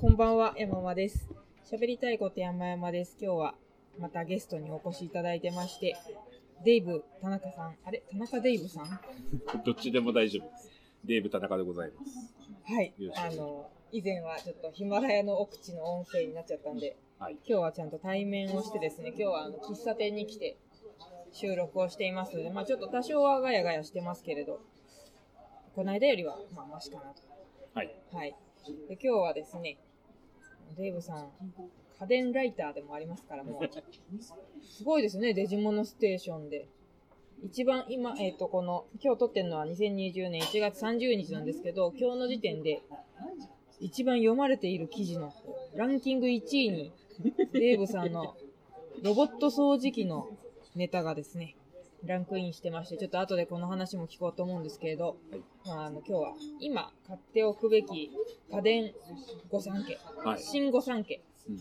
こんばんは、山間です。喋りたいこと山々です。今日はまたゲストにお越しいただいてまして、デイブ、田中さん、あれ田中デイブさん？は どっちでも大丈夫です。デーブ田中でございます。いよろしくお願いあの、以前はちょっとヒマラヤの奥地の音声になっちゃったんで、はい。今日はちゃんと対面をしてですね、今日はあの喫茶店に来て収録をしていますので、まあちょっと多少はガヤガヤしてますけれど、この間よりはまあマシかなと。はい。はい。で今日はですね、デーブさん、家電ライターでもありますから、もう、すごいですね、デジモノステーションで。一番今、えっ、と、この、今日撮ってるのは2020年1月30日なんですけど、今日の時点で、一番読まれている記事のランキング1位に、デーブさんのロボット掃除機のネタがですね、ランクインしてまして、ちょっと後でこの話も聞こうと思うんですけれど、はいまあ、あの今日は今買っておくべき家電御三家、はい新御三家、うん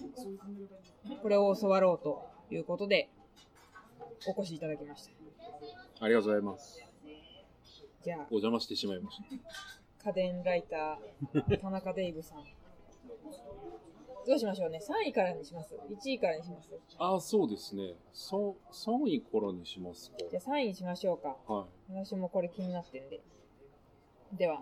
これを教わろうということで、お越しいただきました。ありがとうございます。じゃあ、お邪魔してしまいまし家電ライター、田中デイブさん。どうしましょうね。3位からにします。1位からにします。た。ああ、そうですね。そ、3位からにしますか。じゃあ3位にしましょうか。はい。私もこれ気になってんで。では、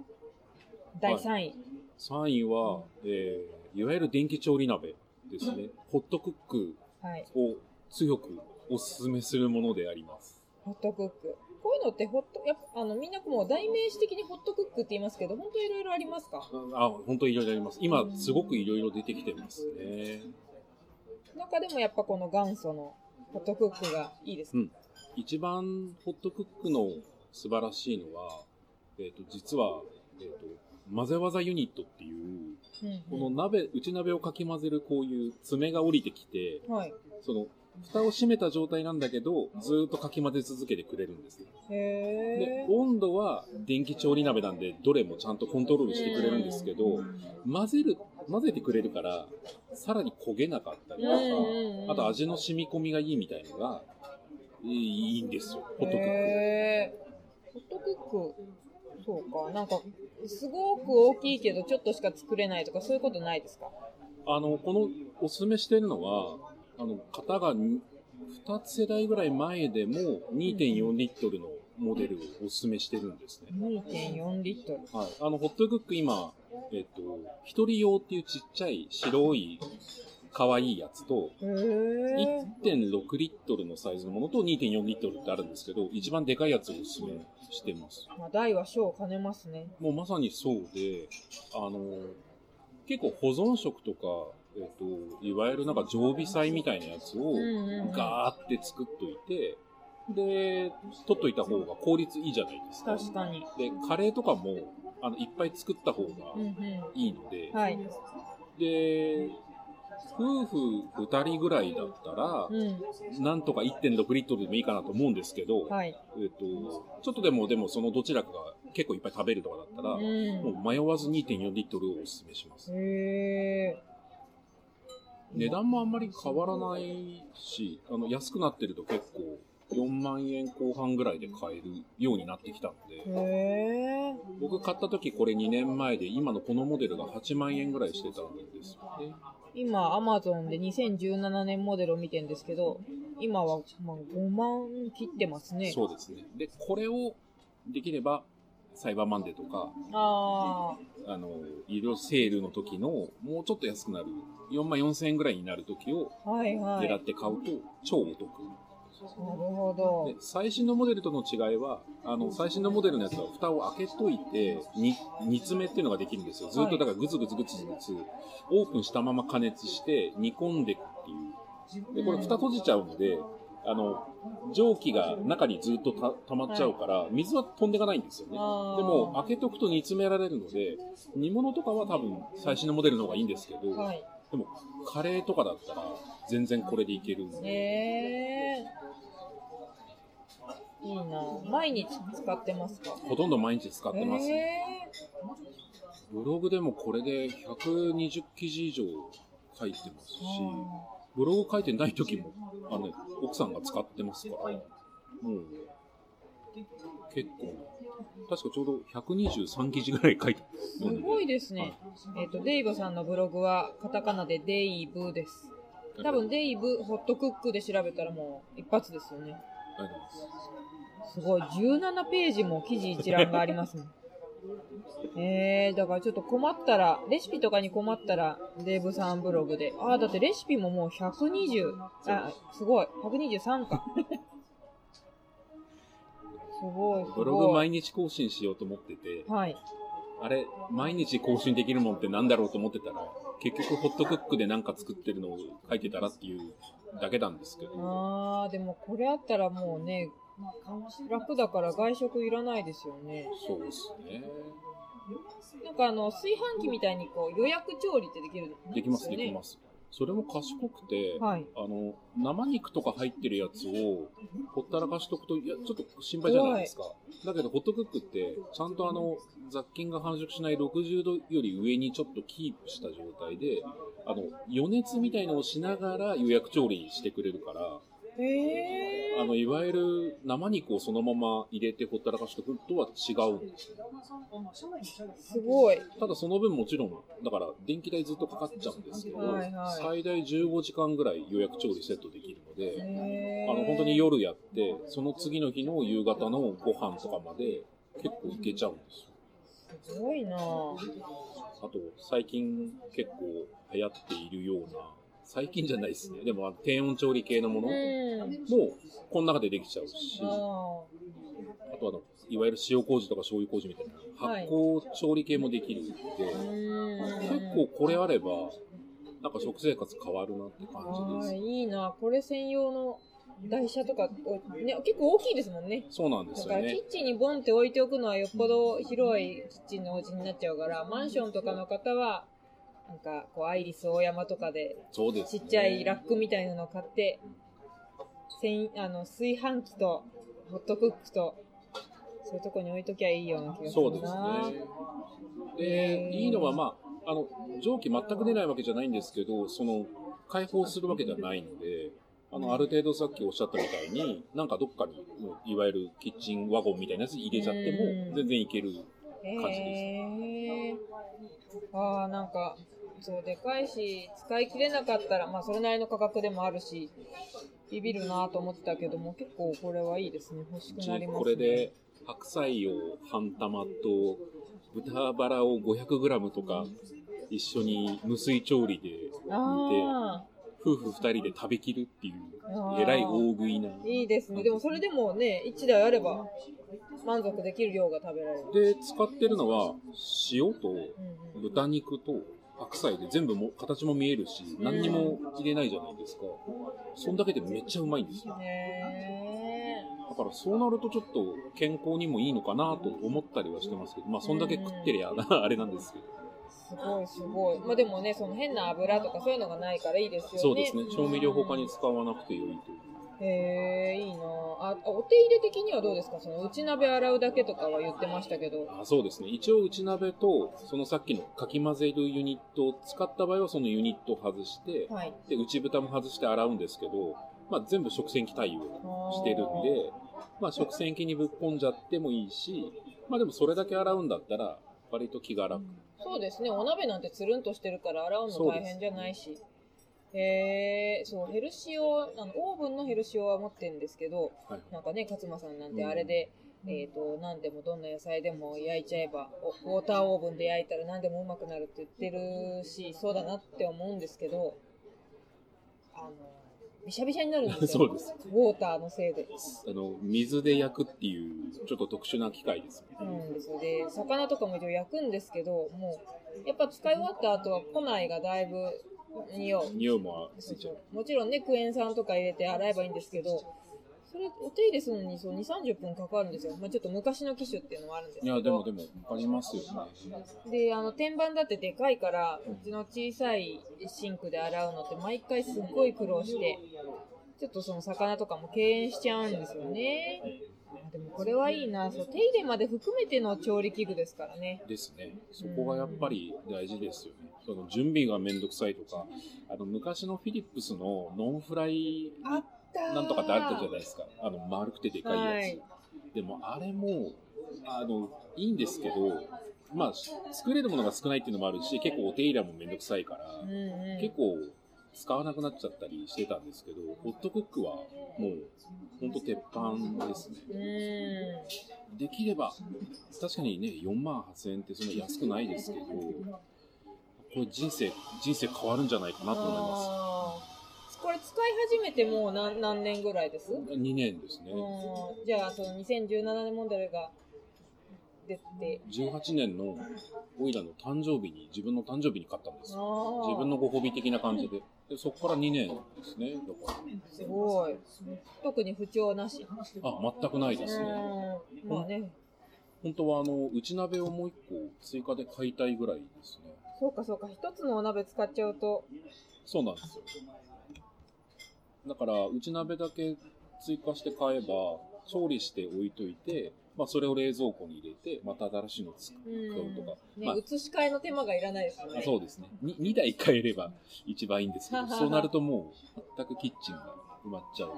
第3位。3位は、えー、いわゆる電気調理鍋ですね。ホットクックはい。を強くお勧めするものであります。ホットクック。こういうのってホット、やっぱ、あの、みんなもう代名詞的にホットクックって言いますけど、本当いろいろありますか？あ、本当にいろいろあります。今、すごくいろいろ出てきてますね。中でもやっぱこの元祖のホットクックがいいですか、うん一番ホットクックの素晴らしいのは、えっ、と、実は、えっ、と、混ぜ技ユニットっていう、うんこの鍋、内鍋をかき混ぜるこういう爪が降りてきて、はい。その、蓋を閉めた状態なんだけど、ずーっとかき混ぜ続けてくれるんですね。でへ、温度は電気調理鍋なんで、どれもちゃんとコントロールしてくれるんですけど、混ぜる、混ぜてくれるから、さらに焦げなかったりとか、あと味の染み込みがいいみたいのが、いいんですよ、ホットクック。ホットクック、そうか。なんか、すごく大きいけど、ちょっとしか作れないとか、そういうことないですか？あの、この、おすすめしてるのは、あの、型が2つ世代ぐらい前でも2.4リットルのモデルをおすすめしてるんですね。?2.4 リットル。はい。あの、ホットクック今、えっと、一人用っていうちっちゃい白い可愛いやつと、へー1.6リットルのサイズのものと2.4リットルってあるんですけど、一番でかいやつをおすすめしてます。まあ、大は小を兼ねますね。もうまさにそうで、あの、結構保存食とか、えっ、と、いわゆるなんか常備菜みたいなやつをうんうんうんガーって作っといて、で、取っといた方が効率いいじゃないですか。確かに。で、カレーとかも、あの、いっぱい作った方がうんうん。いいので、はい。で、夫婦二人ぐらいだったら、うん。なんとか1.6リットルでもいいかなと思うんですけど、はい。えっ、と、ちょっとでも、でもそのどちらかが結構いっぱい食べるとかだったら、う。もうん迷わず2.4リットルをお勧めします。へ値段もあんまり変わらないし、あの、安くなってると結構4万円後半ぐらいで買えるようになってきたのー。で。僕買った時これ2年前で、今のこのモデルが8万円ぐらいしてたんですよね。今、アマゾンで2017年モデルを見てるんですけど、今は、まあ、5万切ってますね。そうですね。で、これをできれば、サイバーマンデーとか、ああの、いろいろセールの時の、もうちょっと安くなる、4万4千円ぐらいになる時を狙って買うと超お得。ほどで。最新のモデルとの違いは、あの、最新のモデルのやつは蓋を開けといて、に煮詰めっていうのができるんですよ。ずっとだからグツグツグツグツ、オープンしたまま加熱して煮込んでいくっていう。で、これ蓋閉じちゃうので、あの、蒸気が中にずっとた溜まっちゃうから、水は飛んでいかないんですよね。でも、開けとくと煮詰められるので、煮物とかは多分最新のモデルの方がいいんですけど、はい。でも、カレーとかだったら全然これでいけるんで、へえー。いいな。毎日使ってますか？ほとんど毎日使ってます。へブログでもこれで120記事以上書いてますし、ブログ書いてない時も、あの、奥さんが使ってますから、もう、結構、確かちょうど123記事ぐらい書いてすごいですね。えっ、と、デイブさんのブログはカタカナでデイブです。多分デイブホットクックで調べたらもう一発ですよね。ありがとうございます。すごい。17ページも記事一覧がありますね。えー、だからちょっと困ったら、レシピとかに困ったら、デーブさんブログで。あー、だってレシピももう120、あ、すごい。123か。すごい。ブログ毎日更新しようと思ってて、はい。あれ、毎日更新できるもんってなんだろうと思ってたら、結局ホットクックでなんか作ってるのを書いてたらっていうだけなんですけど、あー、でもこれあったらもうね、楽だから外食いらないですよね。そうですね。なんかあの、炊飯器みたいにこう予約調理ってできるんですよね。できます、できます。それも賢くて、はい。あの、生肉とか入ってるやつを、ほったらかしとくと、いや、ちょっと心配じゃないですか。だけど、ホットクックって、ちゃんとあの、雑菌が繁殖しない60度より上にちょっとキープした状態で、あの、余熱みたいのをしながら予約調理してくれるから。あの、いわゆる生肉をそのまま入れてほったらかしとくとは違うんですよ。すごい。ただその分もちろん、だから電気代ずっとかかっちゃうんですけど、はいはい最大15時間ぐらい予約調理セットできるので、あの、本当に夜やって、その次の日の夕方のご飯とかまで結構いけちゃうんですよ。すごいなぁ。あと、最近結構流行っているような、最近じゃないですね。でも、あの低温調理系のものも、うん。この中でできちゃうし、ああとあの、いわゆる塩麹とか醤油麹みたいな発酵調理系もできるんで。結構これあれば、なんか食生活変わるなって感じです。いいなこれ専用の台車とか、ね、結構大きいですもんね。そうなんですよねだからキ。ッチンにボンって置いておくのはよっぽど広いキッチンのお家になっちゃうから、マンションとかの方は、なんか、こう、アイリス大山とかで。ちっちゃいラックみたいなのを買って、せんあの炊飯器とホットクックと、そういうとこに置いときゃいいような気がするな。そうですね。で、いいのは、まあ、あの、蒸気全く出ないわけじゃないんですけど、その、開放するわけじゃないので、あの、ある程度さっきおっしゃったみたいに、なんかどっかに、うんいわゆるキッチンワゴンみたいなやつ入れちゃってうんも、全然いける。へ感じですえああ、なんか、そう、でかいし、使い切れなかったら、まあ、それなりの価格でもあるし、ビビるなと思ってたけども、結構これはいいですね。欲しくなりますね。これで、白菜を半玉と、豚バラを 500g とか、一緒に無水調理で煮て、あ夫婦二人で食べきるっていう、えらい大食いな。あ、いいですね。でもそれでもね、1台あれば、満足できる量が食べられる。で、使ってるのは、塩と豚肉と白菜で全部も形も見えるし、何にも入れないじゃないですか。そんだけでめっちゃうまいんですよ。へだからそうなるとちょっと健康にもいいのかなと思ったりはしてますけど、まあそんだけ食ってりゃな、あれなんですけど。ーすごいすごい。まあでもね、その変な油とかそういうのがないからいいですよね。そうですね。調味料他に使わなくてよいという。へえ、いいなあ。あ、お手入れ的にはどうですか？その内鍋洗うだけとかは言ってましたけど。あそうですね。一応内鍋と、そのさっきのかき混ぜるユニットを使った場合はそのユニットを外して、はい。で、内蓋も外して洗うんですけど、まあ全部食洗機対応してるんで、まあ食洗機にぶっ込んじゃってもいいし、まあでもそれだけ洗うんだったら、割と気が楽。そうですね。お鍋なんてつるんとしてるから洗うの大変じゃないし。へえ、そう、ヘルシオ、あの、オーブンのヘルシオは持ってるんですけど、はい。なんかね、勝間さんなんてあれで、えっ、と、何でもどんな野菜でも焼いちゃえば、おウォーターオーブンで焼いたら何でもうまくなるって言ってるし、そうだなって思うんですけど、あの、びしゃびしゃになるんですよ。そうです。ウォーターのせいで。あの、水で焼くっていう、ちょっと特殊な機械ですね。うんですよ。で、魚とかも一応焼くんですけど、もう、やっぱ使い終わった後は庫内がだいぶ匂う。匂いもついちゃう。もちろんね、クエン酸とか入れて洗えばいいんですけど、それ、お手入れするのにそう2、30分かかるんですよ。まあちょっと昔の機種っていうのもあるんですけど。いや、でもでも、ありますよね。で、あの、天板だってでかいから、うちの小さいシンクで洗うのって毎回すっごい苦労して、ちょっとその魚とかも敬遠しちゃうんですよね。でもこれはいいな。そう、手入れまで含めての調理器具ですからね。ですね。そこがやっぱり大事ですよね。その準備がめんどくさいとか、あの、昔のフィリップスのノンフライあったーなんとかってあったじゃないですか。あの、丸くてでかいやつ。はいでもあれも、あの、いいんですけど、まあ、作れるものが少ないっていうのもあるし、結構お手入れもめんどくさいから、うんうん。結構使わなくなっちゃったりしてたんですけど、ホットクックはもう、ほんと鉄板ですね。うん。できれば、確かにね、4万8000円ってそんな安くないですけど、これ人生、人生変わるんじゃないかなと思いまあーこれ使い始めてもう何何年ぐらいです？す。2年ですね。うんじゃあその2017年モデルが出て18年のオイラの誕生日に、自分の誕生日に買ったんです自分のご褒美的な感じで。でそこから2年ですね。だかすごい特に不調なしら。あ、全くないですね。うんまあね本当はあの、内鍋をもう一個追加で買いたいぐらいですね。そうかそうか一つのお鍋使っちゃうとそうなんですよ。だから、内鍋だけ追加して買えば、調理して置いといて、まあ、それを冷蔵庫に入れて、また新しいの使うとか。ね、まあ移し替えの手間がいらないですよねあそうですね。に2台買えれば一番いいんですけど、そうなるともう、全くキッチンが埋まっちゃう。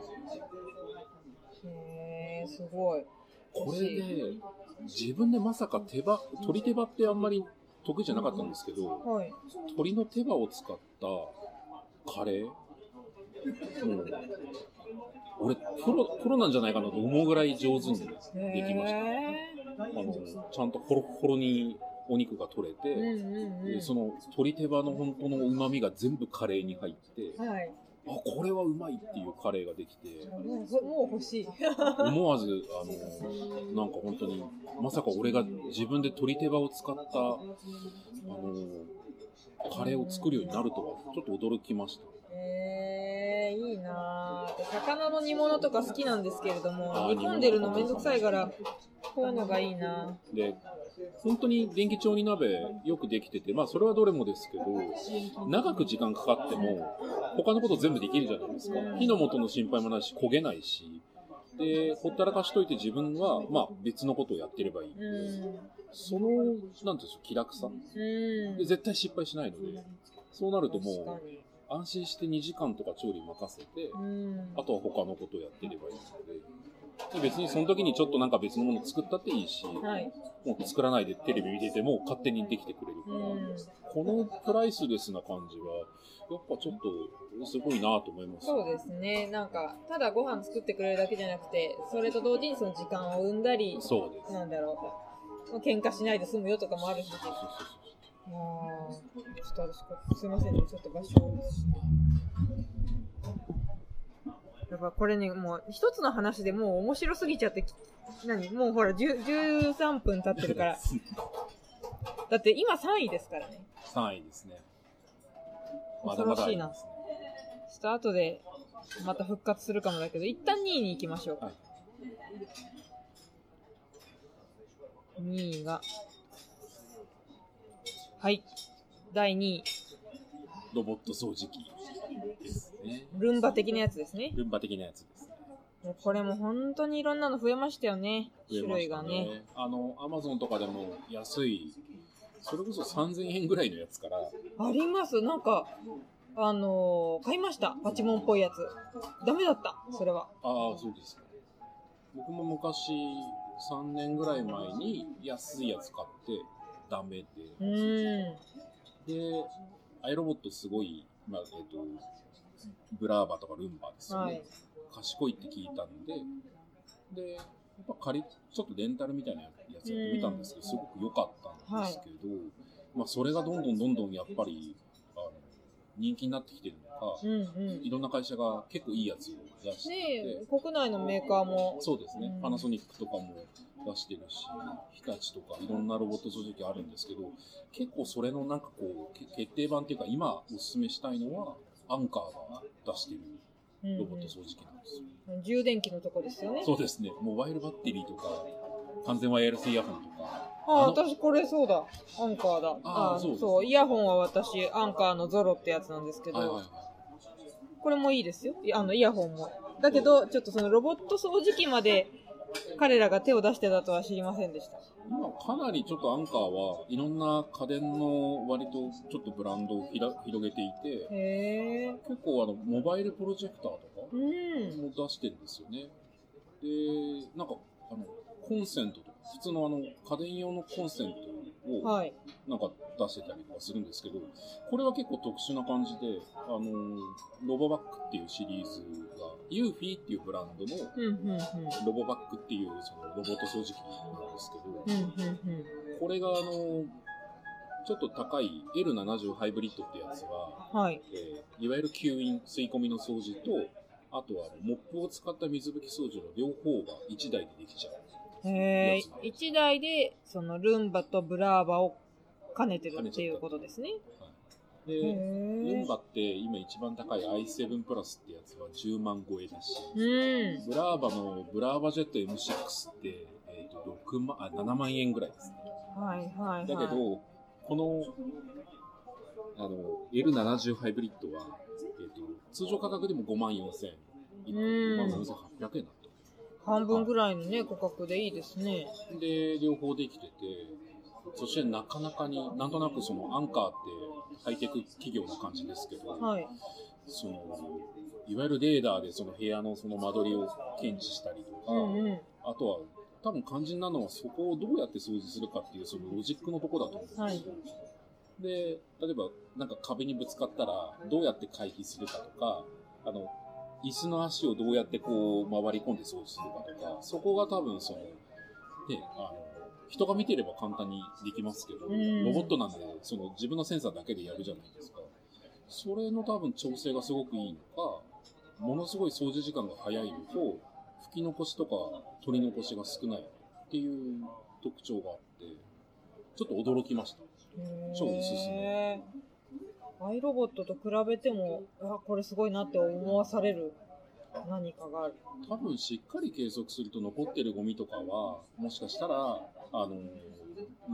へえすごいこれで、自分でまさか手羽、鶏手羽ってあんまり得意じゃなかったんですけど、はい鶏の手羽を使ったカレー？もう、俺、プロ、プロなんじゃないかなと思うぐらい上手にできました。へあの、ちゃんとホロホロにお肉が取れて、えうんうんうん。でその鶏手羽の本当の旨味が全部カレーに入って、はい。あ、これはうまいっていうカレーができて、もうもう欲しい。思わず、あの、なんか本当に、まさか俺が自分で鶏手羽を使った、あの、カレーを作るようになるとは、ちょっと驚きました。へえいいなぁ魚の煮物とか好きなんですけれども煮込んでるのめんどくさいからこういうのがいいなで、本当に電気調理鍋よくできてて、まあそれはどれもですけど、長く時間かかっても、他のこと全部できるじゃないですか。火の元の心配もないし、焦げないし。で、ほったらかしといて自分は、まあ別のことをやってればいい。うんその、なんていうんでしょう、気楽さ。うんで、絶対失敗しないので、そうなると確もう、安心して2時間とか調理任せて、うん。あとは他のことをやってればいいので、で別にその時にちょっとなんか別のもの作ったっていいし、はい。もう作らないでテレビ見てても勝手にできてくれるから、うん。このプライスレスな感じは、やっぱちょっとすごいなと思います。そうですね。なんかただご飯作ってくれるだけじゃなくてそれと同時にその時間を生んだりそうです。なんだろう。喧嘩しないで済むよとかもあるしあーちょっと私すいませんねちょっと場所を移して。やっぱこれねもう一つの話でもう面白すぎちゃってき何もうほら10 13分経ってるから。だって今3位ですからね。3位ですね。まだ恐ろしいな。ちょっと後でまた復活するかもだけど一旦2位に行きましょうか、はい2位がはい。第2位ロボット掃除機。ですね。ルンバ的なやつですね。ルンバ的なやつですね。これも本当にいろんなの増えましたよね。増え種類がね。あの、アマゾンとかでも安い、それこそ3000円ぐらいのやつから、あります。なんかあのー買いました。パチモンっぽいやつ。ダメだった。それは。ああ、そうですか。僕も昔、3年ぐらい前に安いやつ買って、ダメで。うーんで、アイロボットすごい、まあ、えっ、と、ブラーバとかルンバですよね。はい。賢いって聞いたんで、で、やっぱ借り、ちょっとレンタルみたいなやつやってみたんですけど、すごく良かったんですけど、まあ、それがどんどんどんどんやっぱり、あの、人気になってきてるのか、うんうん。いろんな会社が結構いいやつを出してて、ねえ国内のメーカーも。そうですね、うん。パナソニックとかも出してるし、日立とかいろんなロボット掃除機あるんですけど、結構それのなんかこう、け決定版っていうか、今おすすめしたいのは、アンカーが出してるロボット掃除機なんですよ。うん。充電器のとこですよね。そうですね、モバイルバッテリーとか、完全ワイヤレスイヤホンとか、ああ私これそうだ。アンカーだ。あーそうそう。イヤホンは私アンカーのゾロってやつなんですけど、はいはいはい。これもいいですよ。いあのイヤホンも。だけどちょっとそのロボット掃除機まで彼らが手を出してたとは知りませんでした。今かなりちょっとアンカーはいろんな家電の割とちょっとブランドをひら広げていて、結構あの、モバイルプロジェクターとか、うん。も出してるんですよね。で、なんか、あの、コンセントとか、普通のあの、家電用のコンセントを、はい。なんか出してたりとかするんですけど、これは結構特殊な感じで、あのーロボバックっていうシリーズが、ユーフィーっていうブランドの。ロボバックっていうそのロボット掃除機なんですけど。これがあのーちょっと高い L70 ハイブリッドってやつは、はい。えーいわゆる吸引、吸い込みの掃除と、あとはモップを使った水拭き掃除の両方が1台でできちゃう。へえやつ、一台で、そのルンバとブラーバを兼ねてるっていうことですね。で、へえルン。バって今一番高い i7 プラスってやつは10万超えだし、うん。ブラーバのブラーバジェット M6 って、えー、と6万あ7万円ぐらいですね。はい、はい、はい。だけど、このあの L70 ハイブリッドは、えー、と通常価格でも5万4000円、うん5万4800円だと。半分ぐらいのね、価格でいいですね。で、両方できてて、そしてなかなかに、なんとなくそのアンカーってハイテク企業な感じですけど、はい。そのいわゆるレーダーでその部屋のその間取りを検知したりとか、うんうん。あとは多分肝心なのはそこをどうやって掃除するかっていうそのロジックのとこだと思うんですよ。はいで、例えばなんか壁にぶつかったらどうやって回避するかとか、あの、椅子の足をどうやってこう回り込んで掃除するかとか、そこが多分その、ね、あの、人が見てれば簡単にできますけど、うんロボットなんで、その自分のセンサーだけでやるじゃないですか。それの多分調整がすごくいいのか、ものすごい掃除時間が早いのと、拭き残しとか取り残しが少ないっていう特徴があって、ちょっと驚きました。超おすすへーアイロボットと比べても、あ、これすごいなって思わされる何かがある。多分しっかり計測すると残ってるゴミとかは、もしかしたら、あの、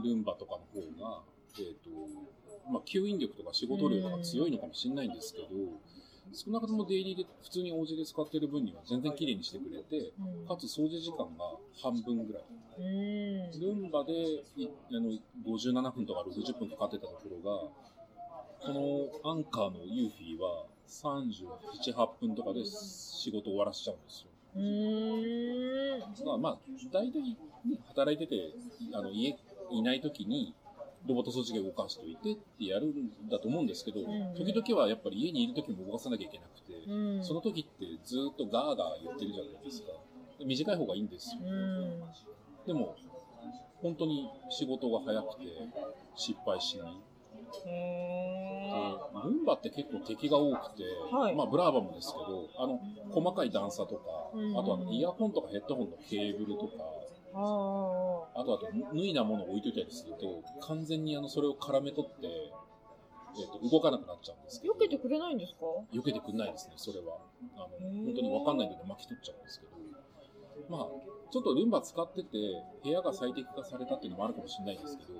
ルンバとかの方が、えっ、と、まあ、吸引力とか仕事量とか強いのかもしれないんですけど、少なくともデイリーで普通にお家で使ってる分には全然綺麗にしてくれて、うんかつ掃除時間が半分ぐらい。うん。ルンバでいあの57分とか60分かかってたところが、このアンカーのユーフィーは37、8分とかで仕事終わらせちゃうんですよ。うーん。まあまあ、大体、ね、働いてて、あの家いない時に、ロボット掃除機を動かしといてってやるんだと思うんですけど、ん時々はやっぱり家にいる時も動かさなきゃいけなくて、うん。その時ってずっとガーガー言ってるじゃないですか。で短い方がいいんですよ。うん。でも、本当に仕事が早くて失敗しない。へー。ルンバって結構敵が多くて、はい。まあブラーバもですけど、あの、細かい段差とか、うん。あとあのイヤホンとかヘッドホンのケーブルとか、あとあと脱いだものを置いといたりすると、完全にあのそれを絡め取って、えっと動かなくなっちゃうんですけど。避けてくれないんですか？避けてくんないですね、それは。あの本当に分かんないので巻き取っちゃうんですけど。まあ、ちょっとルンバ使ってて、部屋が最適化されたっていうのもあるかもしれないですけど、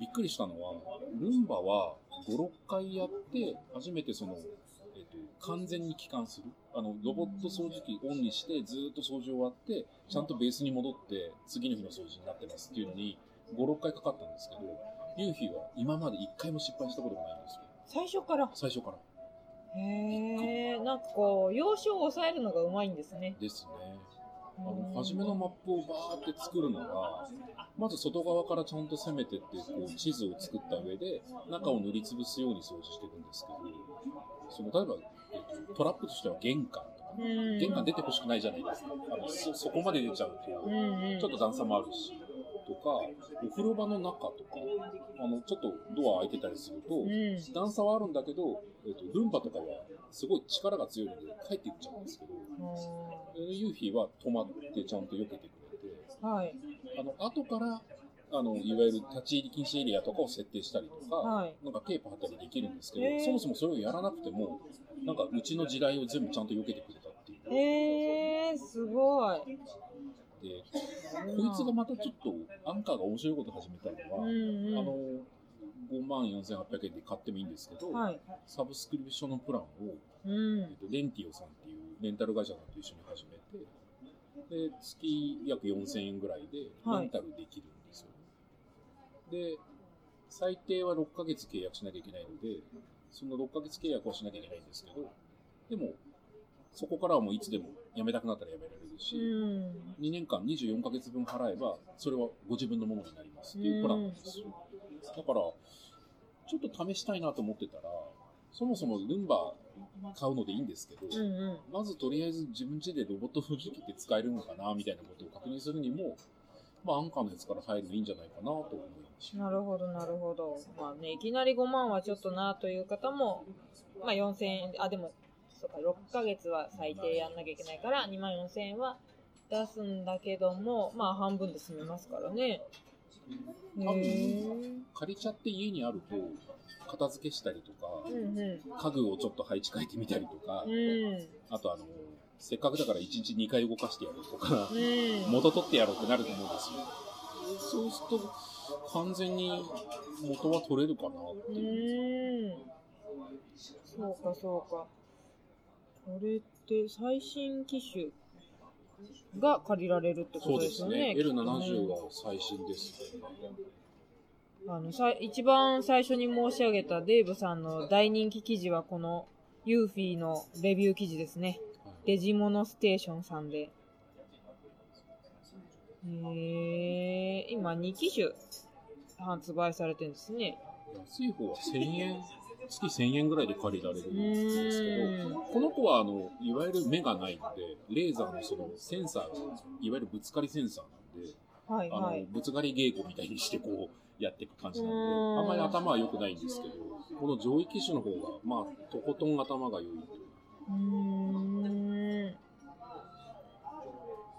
びっくりしたのは、ルンバは5、6回やって、初めてその、えっと、完全に帰還する。あの、ロボット掃除機オンにして、ずーっと掃除終わって、ちゃんとベースに戻って、次の日の掃除になってますっていうのに、5、6回かかったんですけど、ユーフィーは今まで1回も失敗したことがないんですよ。最初から？最初から。へえ。なんかこう、要所を抑えるのがうまいんですね。ですね。あの、初めのマップをバーって作るのが、まず外側からちゃんと攻めてって、こう、地図を作った上で、中を塗りつぶすように掃除していくんですけど、その、例えば、えっと、トラップとしては玄関とか、うん。玄関出てほしくないじゃないですか。あの、そ、そこまで出ちゃうと。ちょっと段差もあるし、とか、お風呂場の中とか、あの、ちょっとドア開いてたりすると、うん。段差はあるんだけど、えっと、ルンバとかはすごい力が強いので帰っていっちゃうんですけど、ユーフィーは止まってちゃんと避けてくれて、ーはい。あの、後から、あの、いわゆる立ち入り禁止エリアとかを設定したりとか、はい。なんかテープ貼ったりできるんですけど、そもそもそれをやらなくても、なんかうちの地雷を全部ちゃんと避けてくれたっていう。えー、すごい。で、こいつがまたちょっと、アンカーが面白いこと始めたのは、うんうん。あの、5万4800円で買ってもいいんですけど、はい。サブスクリプションのプランを、うんえっ。と、レンティオさんっていうレンタル会社さんと一緒に始めて、で、月約4000円ぐらいではいレンタルできるんですよ。で、最低は6ヶ月契約しなきゃいけないので、その6ヶ月契約をしなきゃいけないんですけど、でも、そこからはもういつでも辞めたくなったら辞められるし、うん。2年間24ヶ月分払えば、それはご自分のものになりますっていうプランなんですよ。だから、ちょっと試したいなと思ってたら、そもそもルンバ買うのでいいんですけど、うんうん。まずとりあえず自分家でロボット掃除機って使えるのかなみたいなことを確認するにも、まあ、アンカーのやつから入るのいいんじゃないかなと思いました。なるほど、なるほど。まあね、いきなり5万はちょっとなという方も、まあ4000円、あ、でも、そうか、6ヶ月は最低やんなきゃいけないから、2万4000円は出すんだけども、まあ半分で済みますからね。借りちゃって家にあると、片付けしたりとかう、んう家具をちょっと配置変えてみたりとか、ん。うん。あとあの、せっかくだから1日2回動かしてやろうとか、うん。元取ってやろうってなると思うんですよ。そうすると、完全に元は取れるかなってういう。ーん。そうか、そうか。これって最新機種が借りられるってことそうですねですよね。。L70 は最新ですね。あのさ一番最初に申し上げたデーブさんの大人気記事はこのユーフィーのレビュー記事ですね。はいデジモノステーションさんで。へー、今2機種発売されてるんですね。安い方は1000円、月1000円ぐらいで借りられるんうですけど、この子はあの、いわゆる目がないので、レーザーのそのセンサーが、いわゆるぶつかりセンサーなんで、あのはいはい。、ぶつかり稽古みたいにしてこう、やっていく感じなんで、あんまり頭は良くないんですけど、この上位機種の方が、まあ、とことん頭が良いという。う。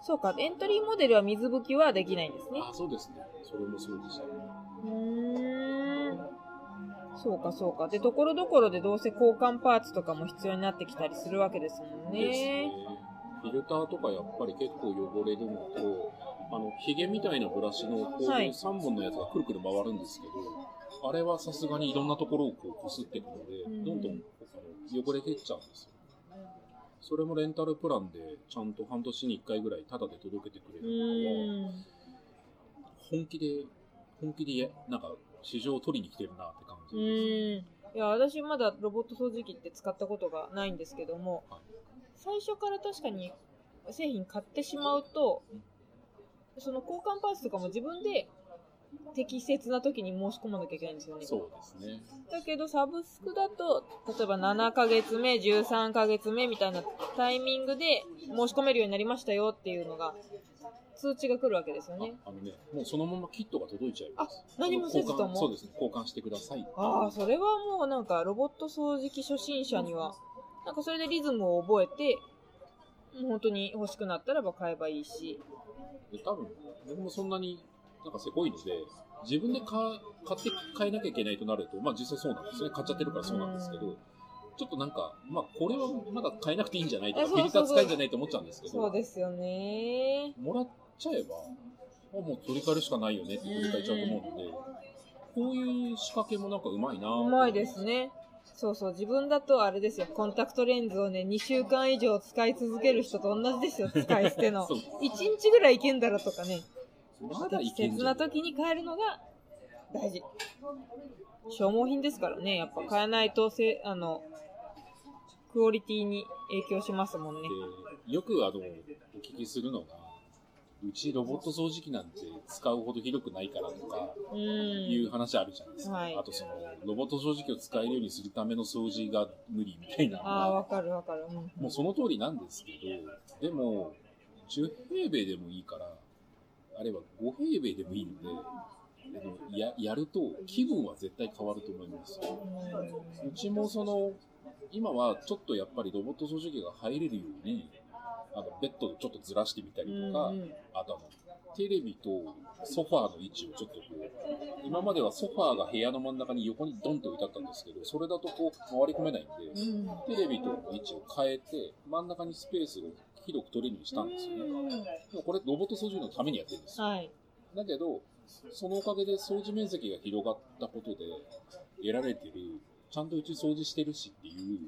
そうか、エントリーモデルは水拭きはできないんですね。あ、そうですね。それもそうでした。うーん。そうか、そうか。で、ところどころでどうせ交換パーツとかも必要になってきたりするわけですもんねね。。フィルターとかやっぱり結構汚れるのと、あの、ヒゲみたいなブラシのこういうはい3本のやつがくるくる回るんですけど、あれはさすがにいろんなところをこう擦っていくので、うんどんどん汚れていっちゃうんですよ。それもレンタルプランでちゃんと半年に1回ぐらいタダで届けてくれうるのは、ーん。本気で、本気でや、なんか市場を取りに来てるなって感うん。いや、私まだロボット掃除機って使ったことがないんですけどもはい、最初から確かに製品買ってしまうと、その交換パーツとかも自分で適切な時に申し込まなきゃいけないんですよね。そうですね。だけどサブスクだと、例えば7ヶ月目、13ヶ月目みたいなタイミングで申し込めるようになりましたよっていうのが、通知が来るわけですよね。ああのね、もうそのままキットが届いちゃいます。何もせずともそうですね、交換してください。ああ、それはもうなんかロボット掃除機初心者には、なんかそれでリズムを覚えて、もう本当に欲しくなったらば買えばいいし。で多分、僕もそんなになんかせこいので、自分で買買って買えなきゃいけないとなると、まあ実際そうなんですね。買っちゃってるからそうなんですけうど、ちょっとなんか、まあこれはまだ買えなくていいんじゃないとか、フィルター使えんじゃないと思っちゃうんですけど、そうですよね。もらっちゃえば、あもう取り替えるしかないよねって取り替えちゃうと思うので、こういう仕掛けもなんかうまいなうまいです。ね。そうそう、自分だとあれですよ、コンタクトレンズをね、2週間以上使い続ける人と同じですよ、使い捨ての。そう1日ぐらいいけんだろとかね、まだい適けな時に買えるのが大事。消耗品ですからね、やっぱ買えないとせ、あの、クオリティに影響しますもんね。でよくあの、お聞きするのが、うちロボット掃除機なんて使うほどひどくないからとか、う。いうん話あるじゃないですか。はいあとその、ロボット掃除機を使えるようにするための掃除が無理みたいなのああ、が、わかるわかる。うんもうその通りなんですけど、でも、10平米でもいいから、あるいは5平米でもいいので、あのややると気分は絶対変わると思います。うんうちもその、今はちょっとやっぱりロボット掃除機が入れるように、あの、ベッドでちょっとずらしてみたりとか、うんうんあとあの、テレビとソファーの位置をちょっとこう、今まではソファーが部屋の真ん中に横にドンと置いてあったんですけど、それだとこう、回り込めないんで、うんテレビとの位置を変えて、真ん中にスペースを広く取れるようにしたんですよね。うんでもこれロボット掃除機のためにやってるんですよ。はい。だけど、そのおかげで掃除面積が広がったことで得られてる、ちゃんとうち掃除してるしっていう、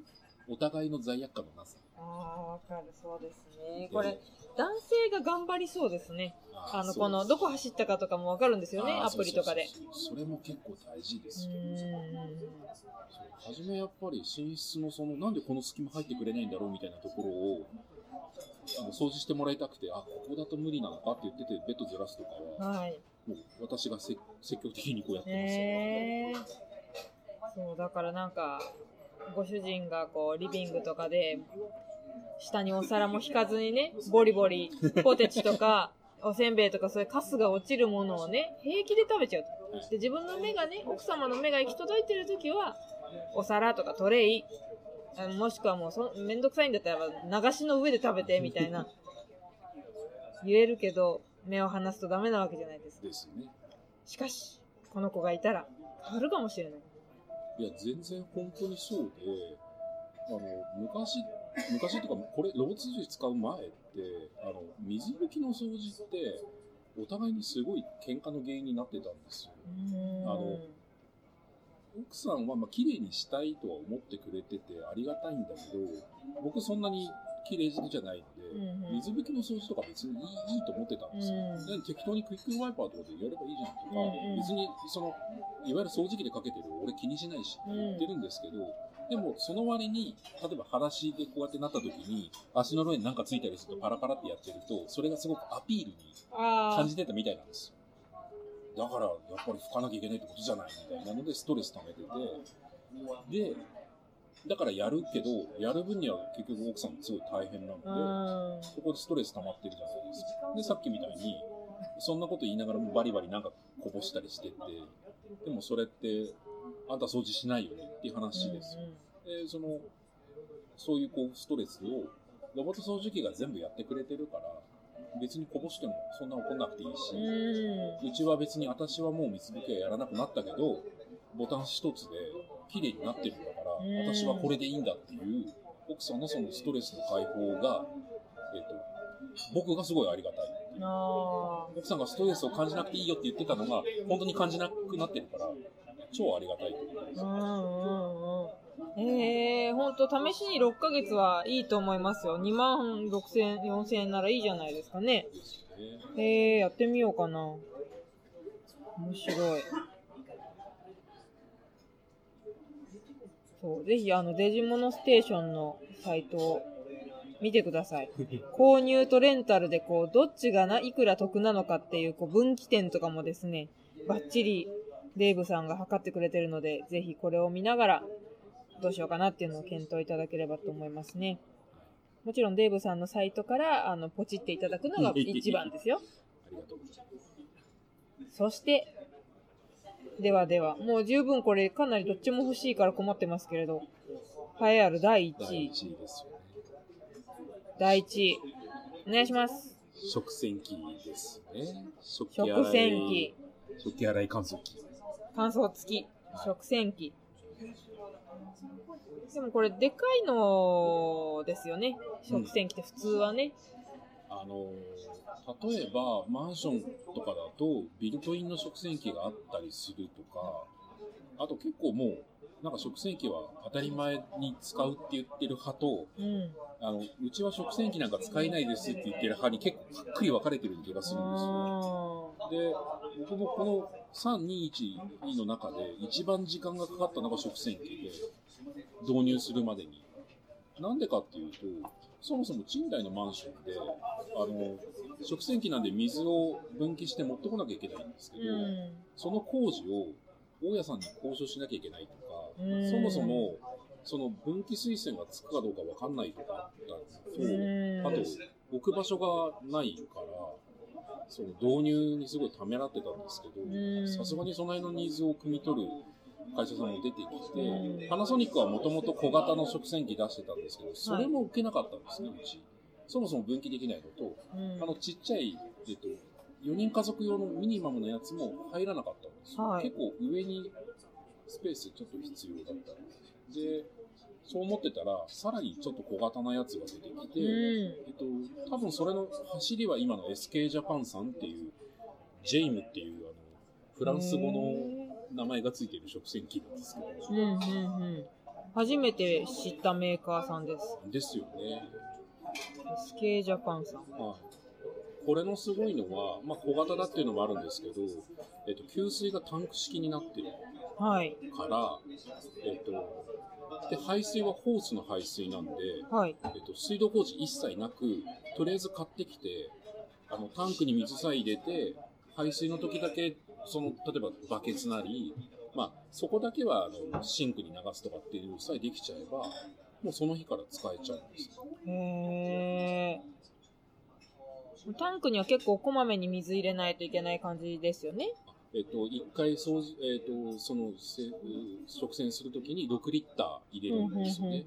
お互いの罪悪感のなさ。ああ、わかる、そうですね。これ、男性が頑張りそうですね。あの、この、どこ走ったかとかもわかるんですよね、アプリとかで。それも結構大事でうすよ。ん。そう初めやっぱり寝室のその、なんでこの隙間入ってくれないんだろうみたいなところを、あの掃除してもらいたくて、あ、ここだと無理なのかって言ってて、ベッドずらすとかは、はい。もう私がせ積極的にこうやってます。へえそう、だからなんか、ご主人がこう、リビングとかで、下にお皿も引かずにね、ボリボリ、ポテチとか、おせんべいとかそういうカスが落ちるものをね、平気で食べちゃうと。で、自分の目がね、奥様の目が行き届いてる時は、お皿とかトレイ、もしくはもうそ、めんどくさいんだったら、流しの上で食べて、みたいな。言えるけど、目を離すとダメなわけじゃないですか。ですね。しかし、この子がいたら変わるかもしれない。いや、全然本当にそうで、あの、昔、昔っていうか、これ、ロボット掃除機使う前って、あの、水拭きの掃除って、お互いにすごい喧嘩の原因になってたんですよ。あの奥さんは、まあ、綺麗にしたいとは思ってくれててありがたいんだけど、僕そんなに綺麗好きじゃないんで、うんうん。水拭きの掃除とか別にいいいいと思ってたんですよ。うん。で適当にクイックワイパーとかでやればいいじゃんとか、うんうん。別にその、いわゆる掃除機でかけてる俺気にしないしって言ってるんですけど、でもその割に、例えば裸足でこうやってなった時に、足の裏になんかついたりするとパラパラってやってると、それがすごくアピールにあ感じてたみたいなんですよ。だから、やっぱり拭かなきゃいけないってことじゃないみたいなので、ストレス溜めてて、で、だからやるけど、やる分には結局奥さんもすごい大変なので、あ。そこでストレス溜まってるじゃないですか。で、さっきみたいに、そんなこと言いながらもバリバリなんかこぼしたりしてて、でもそれって、あんた掃除しないよねっていう話ですよ。で、その、そういうこう、ストレスを、ロボット掃除機が全部やってくれてるから、別にこぼしてもそんな怒んなくていいし、うちは別に私はもう水拭きはやらなくなったけど、ボタン一つで綺麗になってるんだから、うん私はこれでいいんだっていう、奥さんのそのストレスの解放が、えっと、僕がすごいありがたい。あ奥さんがストレスを感じなくていいよって言ってたのが、本当に感じなくなってるから、超ありがたいと思います。あ。うんうんうん。ええー、ほんと、試しに6ヶ月はいいと思いますよ。2万6千、4千円ならいいじゃないですかね。ええー、やってみようかな。面白い。そう、ぜひ、あの、デジモノステーションのサイトを見てください。購入とレンタルで、こう、どっちがな、いくら得なのかっていう、こう、分岐点とかもですね、バッチリ、デーブさんが測ってくれてるので、ぜひこれを見ながら、どうしようかなっていうのを検討いただければと思いますね。もちろんデーブさんのサイトから、あの、ポチっていただくのが一番ですよ。ありがとうございます。そして、ではでは、もう十分これかなりどっちも欲しいから困ってますけれど、栄えある第1第位、1位ですよね。第1位、お願いします。食洗機ですね。食洗機、食器洗い乾燥機。乾燥付き、食洗機。でもこれでかいのですよね。食洗機って普通はね。あの例えばマンションとかだとビルトインの食洗機があったりするとかあと結構もうなんか食洗機は当たり前に使うって言ってる派とうん。あのうちは食洗機なんか使えないですって言ってる派に結構はっきり分かれてる気がするんですよ。あで僕もこの321の中で一番時間がかかったのが食洗機で導入するまでに。なんでかっていうと、そもそも賃貸のマンションで、あの、食洗機なんで水を分岐して持ってこなきゃいけないんですけーど、うん。その工事を大家さんに交渉しなきゃいけないとか、うん。そもそもその分岐水栓がつくかどうかわかんないとかと、うん。あと、置く場所がないから、その導入にすごいためらってたんですけうん。ど、さすがにその辺のニーズを汲み取る会社さんも出てきうんて、パナソニックはもともと小型の食洗機出してたんですけど、それも受けなかったんですね、うち。そもそも分岐できないのと、うんあのちっちゃい、えっと、4人家族用のミニマムのやつも入らなかったんですよ。はい結構上にスペースちょっと必要だったんです。で、そう思ってたら、さらにちょっと小型なやつが出てきて、うんえっと、多分それの走りは今の SK ジャパンさんっていう、ジェイムっていうあの、フランス語の名前がついている食洗機なんですけど、うんうんうん。初めて知ったメーカーさんです。ですよね。SK ジャパンさん。はい。これのすごいのは、まあ小型だっていうのもあるんですけど、えっと、給水がタンク式になってるはい。から、えっと、で、排水はホースの排水なんで、はい。えっと、水道工事一切なく、とりあえず買ってきて、あの、タンクに水さえ入れて、排水の時だけ、その、例えばバケツなり、まあ、そこだけは、あの、シンクに流すとかっていうさえできちゃえば、もうその日から使えちゃうんですよ。へー。タンクには結構こまめに水入れないといけない感じですよね。えっと、一回掃除、えっと、その、せ食洗するときに6リッター入れるんですよね。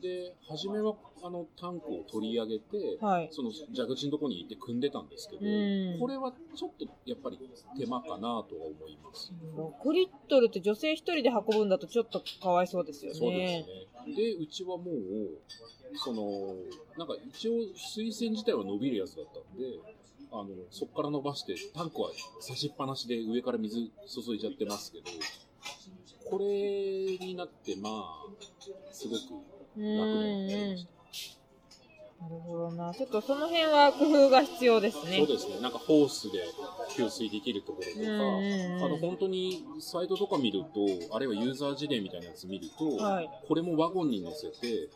で、初めは、あの、タンクを取り上げて、はい。その蛇口のところに入れて組んでたんですけど、うんこれはちょっとやっぱり手間かなとは思います。6リットルって女性一人で運ぶんだとちょっとかわいそうですよね。そうですね。で、うちはもう、その、なんか一応水栓自体は伸びるやつだったんで、あの、そこから伸ばして、タンクは差しっぱなしで上から水注いじゃってますけど、これになって、まあ、すごくう楽になりまし。た。なるほどな。ちょっとその辺は工夫が必要ですね。そうですね。なんかホースで給水できるところとか、あの本当にサイトとか見ると、あるいはユーザー事例みたいなやつ見ると、はいこれもワゴンに乗せて、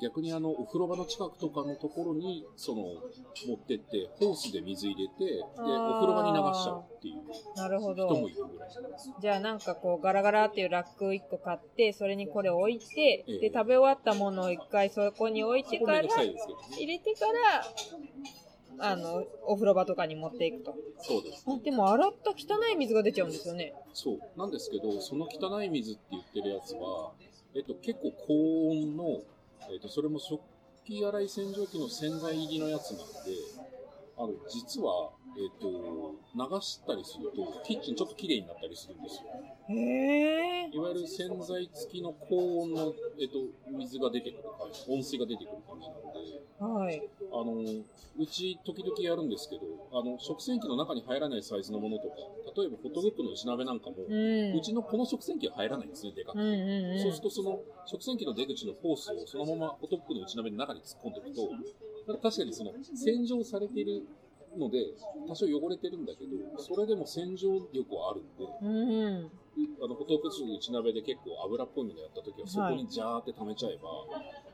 逆にあのお風呂場の近くとかのところにその持ってって、ホースで水入れて、で、お風呂場に流しちゃうっていうなるほ人もど。いるぐらい。じゃあなんかこうガラガラっていうラック1個買って、それにこれを置いて、ええで、食べ終わったものを一回そこに置いてからね。入れてから、あの、お風呂場とかに持っていくと。そうです。あ、でも洗った汚い水が出ちゃうんですよね。そう。なんですけど、その汚い水って言ってるやつは、えっと、結構高温の、えっと、それも食器洗い洗浄機の洗剤入りのやつなんで、あの、実は、えっと、流したりすると、キッチンちょっと綺麗になったりするんですよ。へえ。いわゆる洗剤付きの高温の、えっと、水が出てくる感じ、温水が出てくる感じなので、はい。あの、うち時々やるんですけど、あの、食洗機の中に入らないサイズのものとか、例えばホットクックの内鍋なんかも、うん。うちのこの食洗機は入らないんですね、でかくて。うんうんうん。そうすると、その食洗機の出口のホースをそのままホットクックの内鍋の中に突っ込んでいくと、確かにその洗浄されているので、多少汚れてるんだけど、それでも洗浄力はあるんで、うん。あのホットクックの内鍋で結構油っぽいのやった時は、そこにジャーって溜めちゃえば、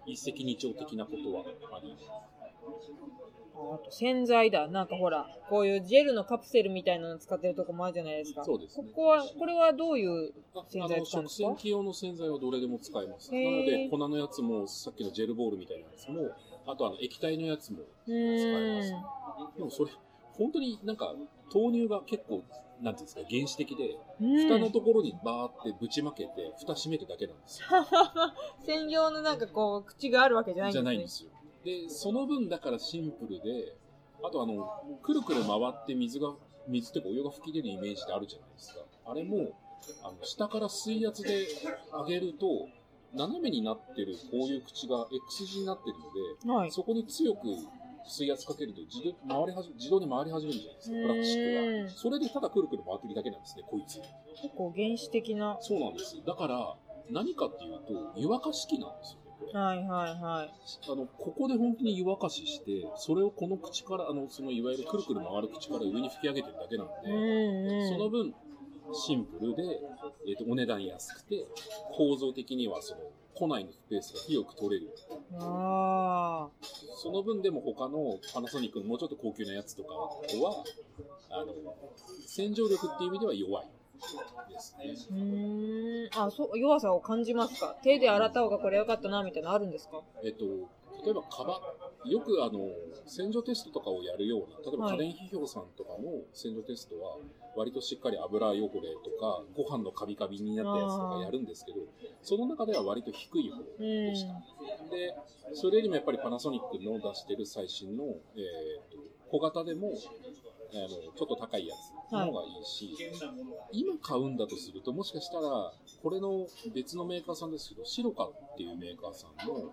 一石二鳥的なことはあり。あと洗剤だ。なんかほら、こういうジェルのカプセルみたいなの使ってるとこもあるじゃないですか。そうですねここは、これはどういうあ洗剤使うんですか？洗機用の洗剤はどれでも使えます。なので、粉のやつも、さっきのジェルボールみたいなやつも、あとあの液体のやつもう使えます。ーでもそれ、本当になんか、豆乳が結構、なんていうんですか、原始的で、ん。蓋のところにバーってぶちまけて、蓋閉めるだけなんですよ。専用のなんかこう、口があるわけじゃないんじですね。ゃないんですよ。で、その分だからシンプルで、あとあの、くるくる回って水が、水ってお湯が吹き出るイメージであるじゃないですか。あれも、あの、下から水圧で上げると、斜めになってるこういう口が X 字になってるので、はい。そこに強く水圧かけると自動回りはじ自動で回り始めるじゃないですか、プラスチックが。それでただくるくる回ってるだけなんですね、こいつ。結構原始的な。そうなんです。だから、何かっていうと、湯沸かし器なんですよ。はいはいはい。あの、ここで本当に湯沸かしして、それをこの口から、あの、そのいわゆるくるくる回る口から上に吹き上げてるだけなんうんで、そうん。の分、シンプルで、えっ、と、お値段安くて、構造的にはその、庫内のスペースが広く取れる。ああ。その分でも他のパナソニックのもうちょっと高級なやつとかとは、あの、洗浄力っていう意味では弱いですね。うーん。あ、そう、弱さを感じますか？手で洗った方がこれ良かったな、みたいなのあるんですか？えっと、例えばカバ、よくあの、洗浄テストとかをやるような、例えばはい家電批評さんとかの洗浄テストは、割としっかり油汚れとか、ご飯のカビカビになったやつとかやるんですけど、その中では割と低い方うでした。で、それよりもやっぱりパナソニックの出してる最新の、えーと小型でも、あの、ちょっと高いやつの方がいいし、今買うんだとすると、もしかしたら、これの別のメーカーさんですけど、シロカっていうメーカーさんの、ん。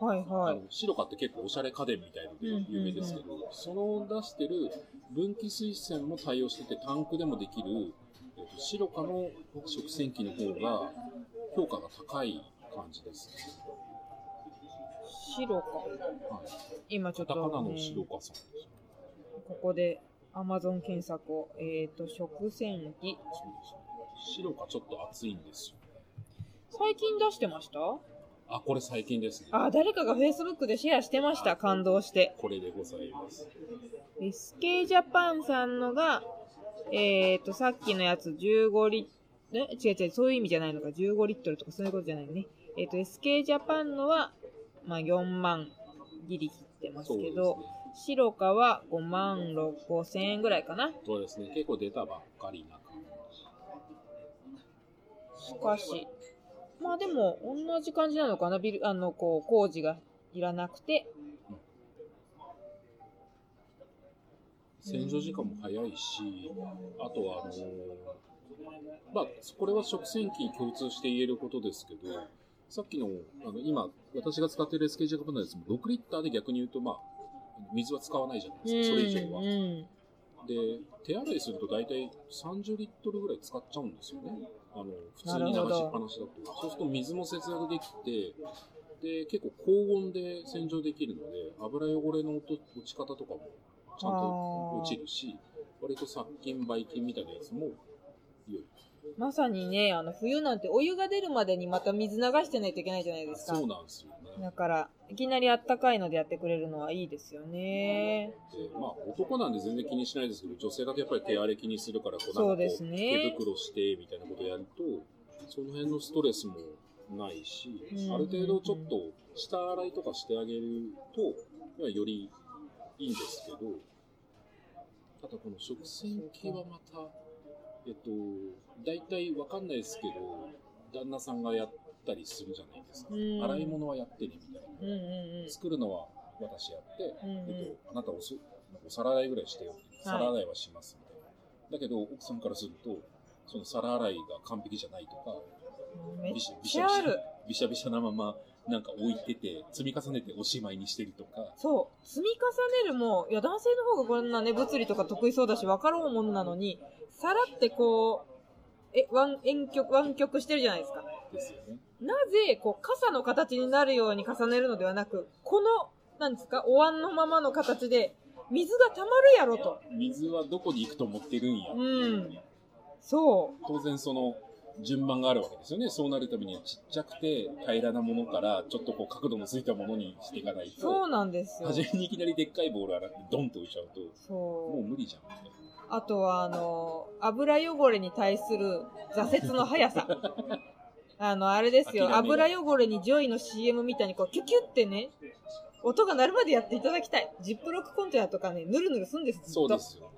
はいはい。あのシロカって結構おしゃれ家電みたいので有名ですけど、その出してる分岐水栓も対応しててタンクでもできる、えっとシロカの食洗機の方が評価が高い感じですね。白か。はい、今ちょっと、ね、のシロカさん。ここで Amazon 検索を。えっ、と、食洗機。そうですね。シロカちょっと熱いんですよ。最近出してました？あ、これ最近ですね。あ、誰かが Facebook でシェアしてました。感動して。これでございます。SK ジャパンさんのが、えっ、と、さっきのやつ15リットル、違う違う、そういう意味じゃないのか。15リットルとかそういうことじゃないね。えっ、と、SK ジャパンのは、まあ、4万ギリ切ってますけど、。白かは5万6 5千円ぐらいかな。そうですね。結構出たばっかりな感じ。しかし、まあでも、同じ感じなのかな？ビル、あの、こう、工事がいらなくて。洗浄時間も早いし、あとは、あのーまあ、これは食洗機に共通して言えることですけど、さっきの、あの、今、私が使っている SK ジャパンのやつも6リッターで逆に言うと、まあ、水は使わないじゃないですか、それ以上は。で、手洗いすると大体30リットルぐらい使っちゃうんですよね。あの、普通に流しっぱなしだと。そうすると水も節約できて、で、結構高温で洗浄できるので、油汚れの落ち方とかもちゃんと落ちるし、割と殺菌、ばい菌みたいなやつも良い。まさにね、あの、冬なんてお湯が出るまでにまた水流してないといけないじゃないですか。そうなんですよね。だから、いきなりあったかいのでやってくれるのはいいですよね。で、まあ男なんで全然気にしないですけど、女性だとやっぱり手荒れ気にするから、こううそうですね手袋してみたいなことやると、その辺のストレスもないし、うんある程度ちょっと下洗いとかしてあげると、まあよりいいんですけど、ただこの食洗機はまた、えっと、大体わかんないですけど、旦那さんがやったりするじゃないですか。うん洗い物はやってねみたいな。うんうん作るのは私やって、うんうんえっと、あなたおすお皿洗いぐらいしてよ皿洗いはしますみたいな。だけど、奥さんからすると、その皿洗いが完璧じゃないとか、うん。めっビシャビシちゃあるャビシャ。ビシャビシャなままなんか置いてて、積み重ねておしまいにしてるとか、そう。積み重ねるも、いや、男性の方がこんなね、物理とか得意そうだし、分かろうもんなのに、皿ってこう、え、湾、遠曲、湾曲してるじゃないですか。ですよね。なぜ、こう、傘の形になるように重ねるのではなく、この、なんですか、お椀のままの形で、水が溜まるやろと。水はどこに行くと思ってるんや。うん。そ当然その、順番があるわけですよね。そうなるためにはちっちゃくて平らなものから、ちょっとこう角度のついたものにしていかないう。そうと、なんですよ。初めにいきなりでっかいボール洗ってドンと置いちゃうと、もそうう。無理じゃん。あとは、あの、油汚れに対する挫折の速さ。あの、あれですよ。油汚れにジョイの CM みたいにこう、キュキュってね、音が鳴るまでやっていただきたい。ジップロックコンテナとかね、ぬるぬるすんです。ずっとそうですよ。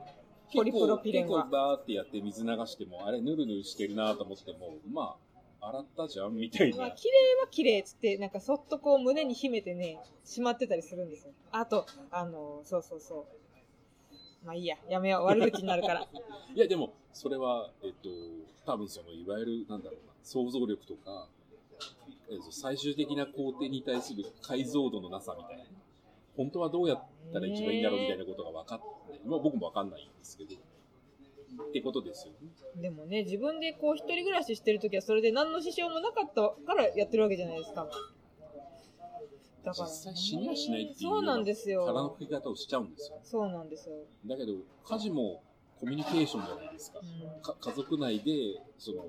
ポリプロピレンは結構バーってやって水流しても、あれ、ぬるぬるしてるなと思っても、まあ、洗ったじゃんみたいな。まあ、綺麗は綺麗っつって、なんかそっとこう胸に秘めてね、しまってたりするんですよ。あと、あの、そうそうそう。まあいいや、やめよう。悪口になるから。いや、でも、それは、えっと、多分その、いわゆる、なんだろうな、想像力とか、えっと、最終的な工程に対する解像度のなさみたいな。本当はどうやったら一番いいんだろうみたいなことが分かって。まあ僕も分かんないんですけど。ってことですよね。でもね、自分でこう一人暮らししてるときはそれで何の支障もなかったからやってるわけじゃないですか。だから、実際死にはしないっていうそうなんですよ。腹の吹き方をしちゃうんですよ。そうなんですよ。だけど、家事もコミュニケーションじゃないですか。うんか家族内で、その、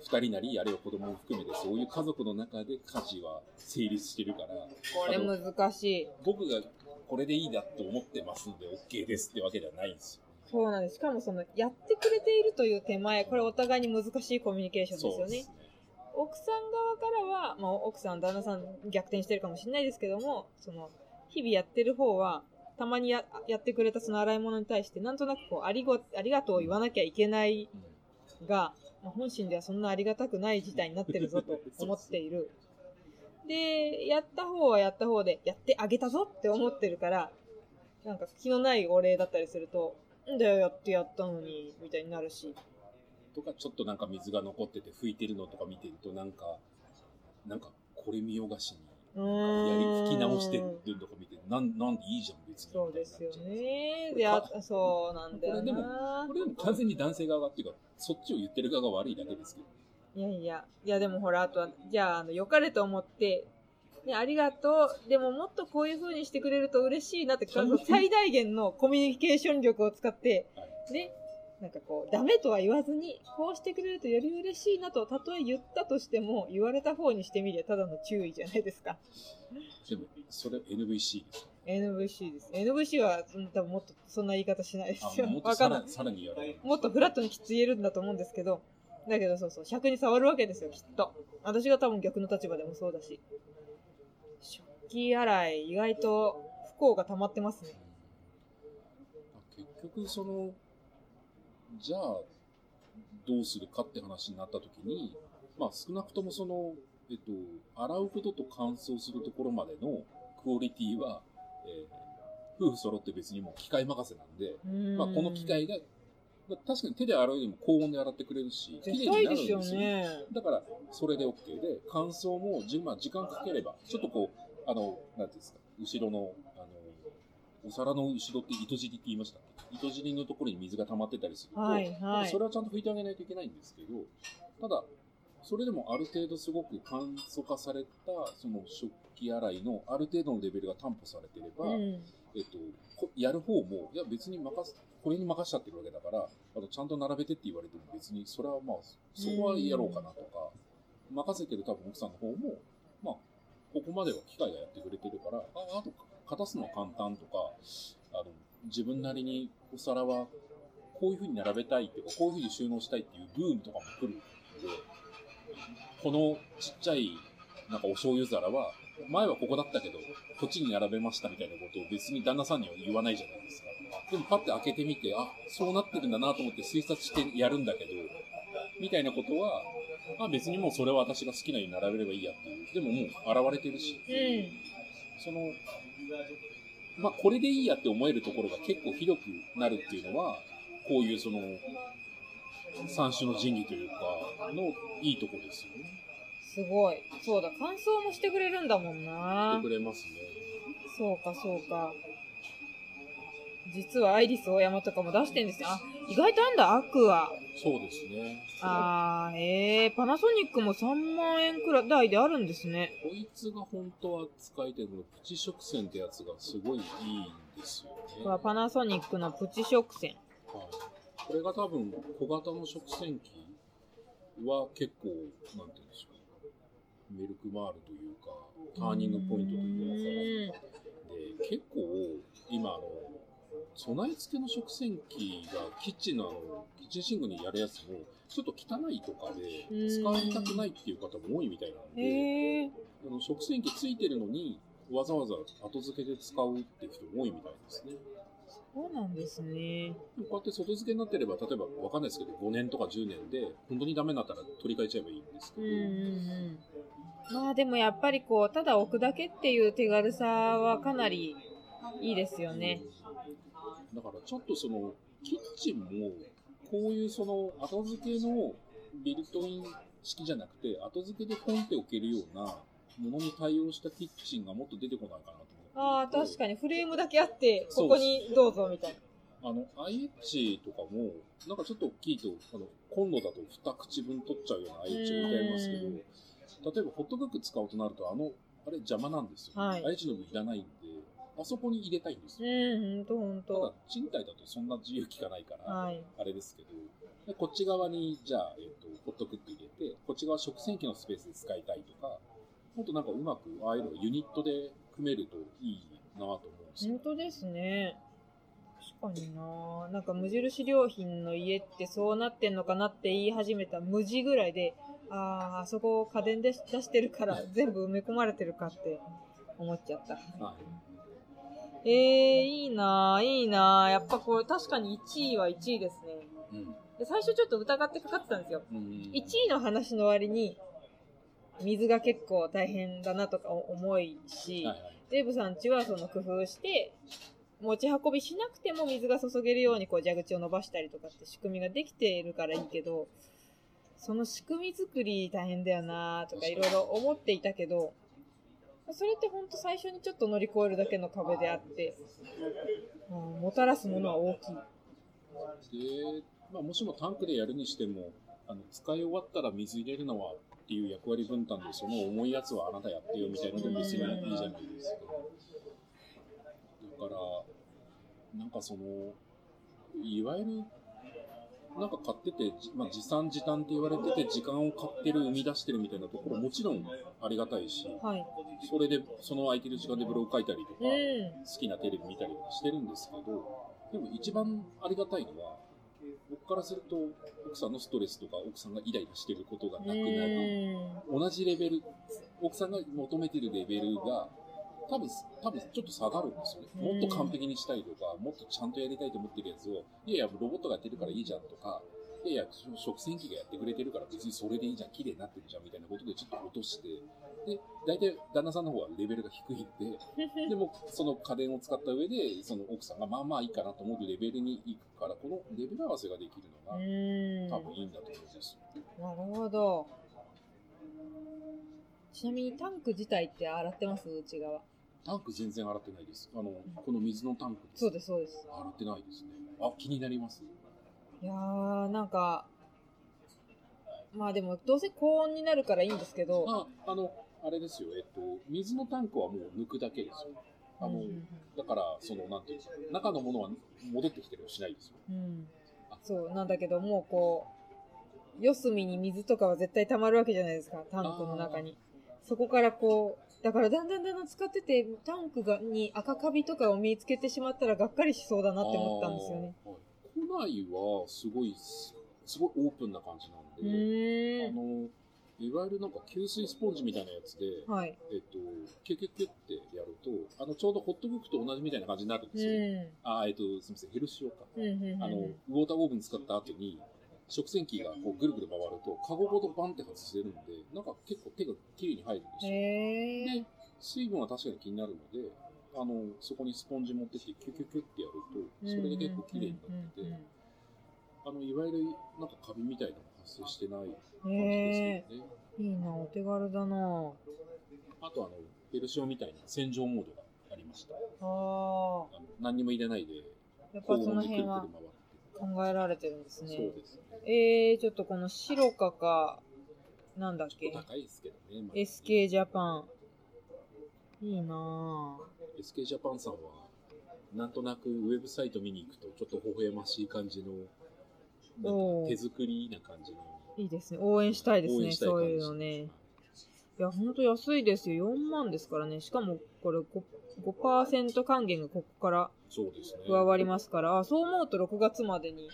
二人なり、あるいは子供も含めて、そういう家族の中で家事は成立してるから、これ難しい。僕がこれでいいだと思ってますんで OK ですってわけではないんですよ。そうなんです。しかもその、やってくれているという手前、これお互いに難しいコミュニケーションですよね。奥さん側からは、まあ、奥さん、旦那さん逆転してるかもしれないですけども、その、日々やってる方は、たまにややってくれたその洗い物に対して、なんとなくこう、ありご、ありがとうを言わなきゃいけないが、まあ、本心ではそんなありがたくない事態になってるぞと思っている。で、やった方はやった方で、やってあげたぞって思ってるから、なんか気のないお礼だったりすると、んだよ、やってやったのに、みたいになるし。とか、ちょっとなんか水が残ってて拭いてるのとか見てると、なんか、なんか、これ見よがしに、うやり。拭き直してるのとか見て、なんなんでいいじゃん、別に。そうですよね。で、あかそうなんだよこれでも。これでも完全に男性側がっていうか、そっちを言ってる側が悪いだけですけど。いやいや、いやでもほら、あとは、じゃあ、あの、良かれと思って、ね、ありがとう。でももっとこういう風にしてくれると嬉しいなって、はい 最大限のコミュニケーション力を使って、はいね、なんかこう、ダメとは言わずに、こうしてくれるとより嬉しいなと、たとえ言ったとしても、言われた方にしてみりゃただの注意じゃないですか。でも、それ NVC ですよ。NVC です。NVC は、うん多分もっとそんな言い方しないですよ。あもっとさら。さらにやる。もっとフラットにきつ言えるんだと思うんですけど、だけどそうそう、尺に触るわけですよ、きっと。私が多分逆の立場でもそうだし。食器洗い、意外と不幸が溜まってますね。結局、その、じゃあ、どうするかって話になったときに、まあ少なくともその、えっと、洗うことと乾燥するところまでのクオリティは、えー夫婦揃って別にもう機械任せなんで、うんまあこの機械が、まあ確かに手で洗うよりも高温で洗ってくれるし、綺絶麗にな対ですよるんですよ。ね。だから、それで OK で、乾燥もじ、まあ、時間かければ、ちょっとこう、あの、なんていうんですか、後ろの、お皿の後ろって糸尻って言いましたっけ？糸尻のところに水が溜まってたりすると、はいはい。それはちゃんと拭いてあげないといけないんですけど、ただ、それでもある程度すごく簡素化された、その食器洗いのある程度のレベルが担保されてれば、うん。えっと、こやる方も、いや別に任す、これに任しちゃってるわけだから、あとちゃんと並べてって言われても別に、それはまあ、そこはやろうかなとか、任せてる多分奥さんの方も、まあ、ここまでは機械がやってくれてるから、ああと、片すのは簡単とか、あの、自分なりにお皿はこういう風に並べたいっていうか、こういう風に収納したいっていうブームとかも来るので、このちっちゃい、なんかお醤油皿は、前はここだったけど、こっちに並べましたみたいなことを別に旦那さんには言わないじゃないですか。でもパッて開けてみて、あ、そうなってるんだなと思って推察してやるんだけど、みたいなことは、あ、別にもうそれは私が好きなように並べればいいやっていう。でももう現れてるし、うん。その、まあこれでいいやって思えるところが結構広くなるっていうのは、こういうその、三種の神器というか、のいいとこですよね。すごい。そうだ、乾燥もしてくれるんだもんしてなく。れますね。そうか、そうか。実はアイリスオーヤマとかも出してんですよ。あ、意外とあんだ、アクア。そうですね。あー、ええー、パナソニックも3万円くらいであるんですね。こいつが本当は使いたいのプチ食線ってやつがすごいいいんですよね。これはパナソニックのプチ食線。はい、これが多分小型の食洗機は結構、なんていうんでしょう。メルクマールというか、ターニングポイントというか、で、結構、今、あの、備え付けの食洗機がキッチンのあの、キッチンシンクにやるやつも、ちょっと汚いとかで、使いたくないっていう方も多いみたいなんで。あの食洗機ついてるのに、わざわざ後付けで使うっていう人も多いみたいですね。そうなんですね。こうやって外付けになってれば、例えばわかんないですけど、5年とか10年で、本当にダメになったら取り替えちゃえばいいんですけど、うんうんうん。まあでもやっぱりこう、ただ置くだけっていう手軽さはかなりいいですよね。だからちょっとその、キッチンも、こういうその、後付けのビルトイン式じゃなくて、後付けでポンって置けるようなものに対応したキッチンがもっと出てこないかなと思って。ああ、確かにフレームだけあって、ここにどうぞみたいな。あの、IH とかも、なんかちょっと大きいと、あの、コンロだと2口分取っちゃうような IH 置いてありますけうん。ど、例えばホットクック使おうとなると、あの、あれ邪魔なんですよ、はい。IH の分いらないんで、あそこに入れたいんですよ。うん、ほんとほんただと。、賃貸だとそんな自由効かないから、はい。あれですけど、でこっち側に、じゃあ、えっ、と、ホットクック入れて、こっち側食洗機のスペースで使いたいとか、もっとなんかうまく、ああいうのがユニットで組めるといいなと思うんですよ。本当ですね。確かにななんか無印良品の家ってそうなってんのかなって言い始めた無地ぐらいで、ああ、あそこ家電で出してるから全部埋め込まれてるかって思っちゃった。はいえー、いいなぁ、いいなぁ。やっぱこれ確かに1位は1位ですね。うん。で最初ちょっと疑ってかかってたんですよ。うん。1位の話の割に、水が結構大変だなとか思いし、はいはい。デーブさんちはその工夫して、持ち運びしなくても水が注げるようにこう蛇口を伸ばしたりとかって仕組みができているからいいけど、その仕組み作り大変だよなとかいろいろ思っていたけど、それってほんと最初にちょっと乗り越えるだけの壁であって、うんもたらすものは大きい。で、まあ、もしもタンクでやるにしても、あの、使い終わったら水入れるのはっていう役割分担で、その重いやつはあなたやってよみたいなので別にいいじゃないですか。だから、なんかその、いわゆるなんか買ってて、じまあ、持参時短って言われてて、時間を買ってる、生み出してるみたいなところもちろんありがたいし、はい。それで、その空いてる時間でブログ書いたりとか、うん。好きなテレビ見たりとかしてるんですけど、でも一番ありがたいのは、僕からすると、奥さんのストレスとか、奥さんがイライラしてることがなくなり、う同じレベル、奥さんが求めてるレベルが、多分、多分ちょっと下がるんですよね。もっと完璧にしたいとか、もっとちゃんとやりたいと思ってるやつを、いやいや、ロボットがやってるからいいじゃんとか、いやいや、食洗機がやってくれてるから別にそれでいいじゃん、綺麗になってるじゃんみたいなことでちょっと落として、で、大体旦那さんの方はレベルが低いんで、でもその家電を使った上で、その奥さんがまあまあいいかなと思うレベルに行くから、このレベル合わせができるのがん。多分いいんだと思うんですよ。なるほど。ちなみにタンク自体って洗ってます？内側。タンク全然洗ってないです。あの、この水のタンク。そうです、そうです。洗ってないですね。あ、気になります？いやー、なんか、まあでも、どうせ高温になるからいいんですけど、あ、あの、あれですよ。えっと、水のタンクはもう抜くだけですよ。あの、うんうんだから、その、なんていうか、中のものは戻ってきてるはしないですよ。うん、そう、なんだけど、もうこう、四隅に水とかは絶対溜まるわけじゃないですか、タンクの中に。そこからこう、だからだんだんだんだん使ってて、タンクがに赤カビとかを見つけてしまったらがっかりしそうだなって思ったんですよね。はい庫内は、すごい、すすごいオープンな感じなんうで。あの、いわゆるなんか吸水スポンジみたいなやつで、はい。えっと、キュキュキュってやると、あの、ちょうどホットブックと同じみたいな感じになるんですよ。うあ、えっと、すみません、ヘルシオか。ん。うんうんうんあの、ウォーターオーブン使った後に、食洗機がこうぐるぐる回ると、カゴごとバンって外せるんで、なんか結構手が綺麗に入るんですよ。で、水分は確かに気になるので、あの、そこにスポンジ持ってって、キュキュキュってやると、それで結構綺麗になってて、あの、いわゆるなんかカビみたいなのが発生してない感じですへよね。ー。いいな、お手軽だなあとあの、ヘルシオみたいな洗浄モードがありました。ああ何にも入れないで、やっぱその辺は。考えられてるんですそうね。ですね。えー、ちょっとこの白かか、なんだっけ？高いですけどね。まあ SK ジャパン。いいなぁ。SK ジャパンさんは、なんとなくウェブサイト見に行くと、ちょっと微笑ましい感じの、なんか手作りな感じの。いいですね。応援したいですね。そういうのね。いや、ほんと安いですよ。4万ですからね。しかも、これ 5%, 5還元がここから。加わりますから、あ、そう思うと6月までに、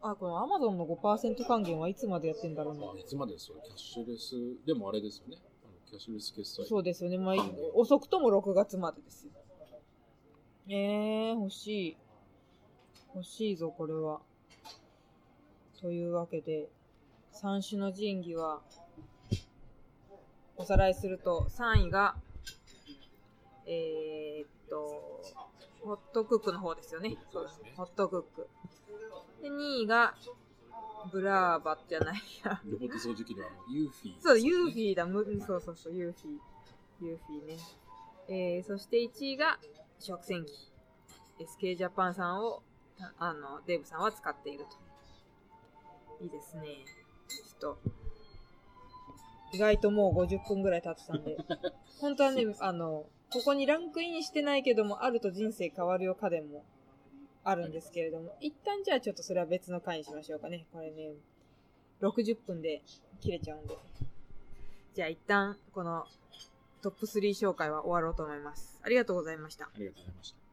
あ、この Amazon の5%還元はいつまでやってんだろうな。あいつまでですよ。キャッシュレス、でもあれですよね。キャッシュレス決済。そうですよね。まあ、遅くとも6月までですよ。えー、欲しい。欲しいぞ、これは。というわけで、三種の神器は、おさらいすると、3位が、えー、っと、ホットクックの方ですよね。そうですねホットクック。で、2位が、ブラーバじゃないや。ロボット掃除機のあの、ユーフィー、そう、ユーフィーだ。むそうそうそう、ユーフィー。ユーフィーね。えー、そして1位が食洗機。SK ジャパンさんを、ああの、デーブさんは使っていると。いいですね。ちょっと、意外ともう50分ぐらい経ってたんで。本当はね、あの、ここにランクインしてないけども、あると人生変わるよ家電もあるんですけれども、一旦じゃあちょっとそれは別の回にしましょうかね。これね、60分で切れちゃうんで。じゃあ一旦このトップ3紹介は終わろうと思います。ありがとうございました。ありがとうございました。